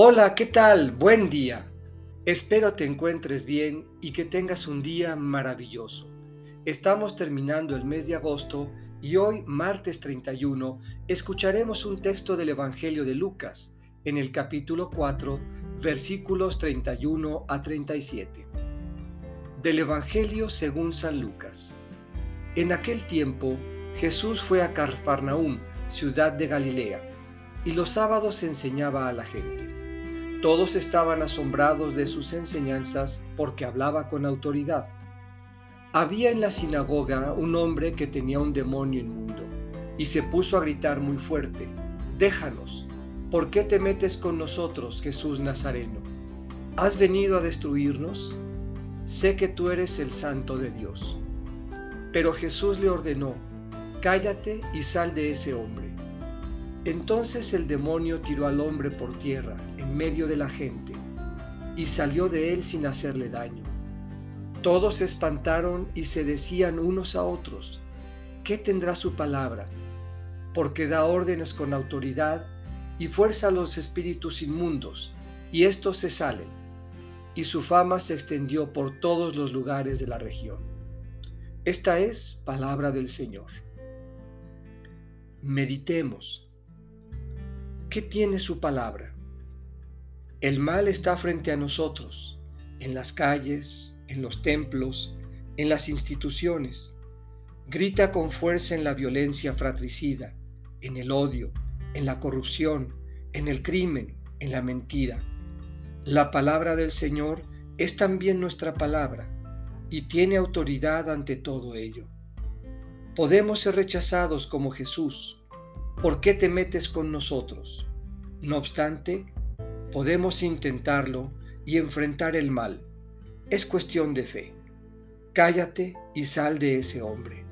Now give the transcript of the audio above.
Hola, ¿qué tal? Buen día. Espero te encuentres bien y que tengas un día maravilloso. Estamos terminando el mes de agosto y hoy, martes 31, escucharemos un texto del Evangelio de Lucas, en el capítulo 4, versículos 31 a 37. Del Evangelio según San Lucas. En aquel tiempo, Jesús fue a Carfarnaúm, ciudad de Galilea, y los sábados enseñaba a la gente. Todos estaban asombrados de sus enseñanzas porque hablaba con autoridad. Había en la sinagoga un hombre que tenía un demonio inmundo y se puso a gritar muy fuerte, Déjanos, ¿por qué te metes con nosotros, Jesús Nazareno? ¿Has venido a destruirnos? Sé que tú eres el santo de Dios. Pero Jesús le ordenó, Cállate y sal de ese hombre. Entonces el demonio tiró al hombre por tierra, en medio de la gente, y salió de él sin hacerle daño. Todos se espantaron y se decían unos a otros, ¿qué tendrá su palabra? Porque da órdenes con autoridad y fuerza a los espíritus inmundos, y estos se salen. Y su fama se extendió por todos los lugares de la región. Esta es palabra del Señor. Meditemos ¿Qué tiene su palabra? El mal está frente a nosotros, en las calles, en los templos, en las instituciones. Grita con fuerza en la violencia fratricida, en el odio, en la corrupción, en el crimen, en la mentira. La palabra del Señor es también nuestra palabra y tiene autoridad ante todo ello. Podemos ser rechazados como Jesús, ¿por qué te metes con nosotros? No obstante, podemos intentarlo y enfrentar el mal. Es cuestión de fe. Cállate y sal de ese hombre.